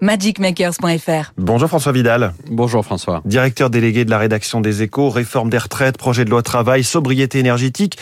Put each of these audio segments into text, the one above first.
magicmakers.fr. Bonjour François Vidal. Bonjour François. Directeur délégué de la rédaction des Échos, réforme des retraites, projet de loi travail, sobriété énergétique.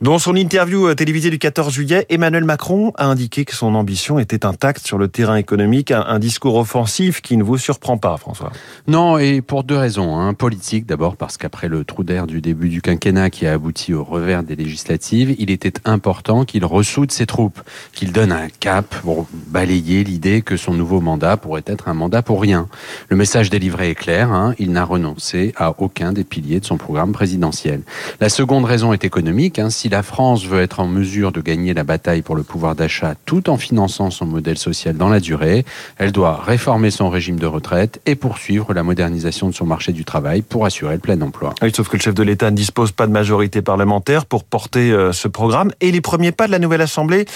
Dans son interview euh, télévisée du 14 juillet, Emmanuel Macron a indiqué que son ambition était intacte sur le terrain économique, un, discours offensif qui ne vous surprend pas François. Non, et pour deux raisons. Hein. Politique d'abord parce qu'après le trou d'air du début du quinquennat qui a abouti au revers des législatives, il était important qu'il ressoude ses troupes, qu'il donne un cap pour balayer l'idée que son nouveau mandat pourrait être un mandat pour rien. Le message délivré est clair, hein, il n'a renoncé à aucun des piliers de son programme présidentiel. La seconde raison est économique. Hein. si la France veut être en mesure de gagner la bataille pour le pouvoir d'achat tout en finançant son modèle social dans la durée, elle doit réformer son régime de retraite et poursuivre la modernisation de son marché du travail pour assurer le plein emploi. Sauf que le chef de l'État ne dispose pas de majorité parlementaire pour porter euh, ce programme et les premiers pas de la nouvelle Assemblée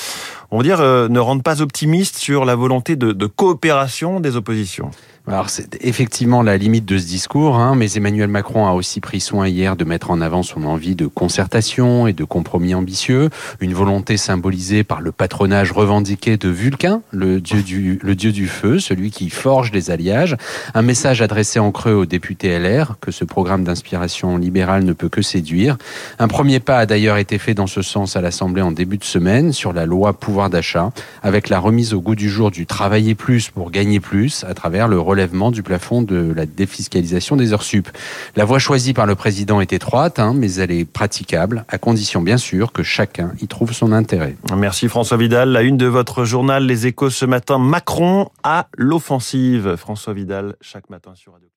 on va dire, euh, ne rendent pas optimistes sur la volonté de, de coopération des oppositions. Alors c'est effectivement la limite de ce discours, hein, mais Emmanuel Macron a aussi pris soin hier de mettre en avant son envie de concertation et de compromis ambitieux, une volonté symbolisée par le patronage revendiqué de Vulcain, le dieu du, feu, celui qui forge les alliages, un message adressé en creux aux députés LR que ce programme d'inspiration libérale ne peut que séduire. Un premier pas a d'ailleurs été fait dans ce sens à l'Assemblée en début de semaine sur la loi pouvoir d'achat, avec la remise au goût du jour du travailler plus pour gagner plus à travers le relèvement du plafond de la défiscalisation des heures sup. La voie choisie par le président est étroite, hein, mais elle est praticable, à condition bien sûr que chacun y trouve son intérêt. Merci François Vidal. La une de votre journal Les Échos ce matin, Macron à l'offensive. François Vidal, chaque matin sur Radio.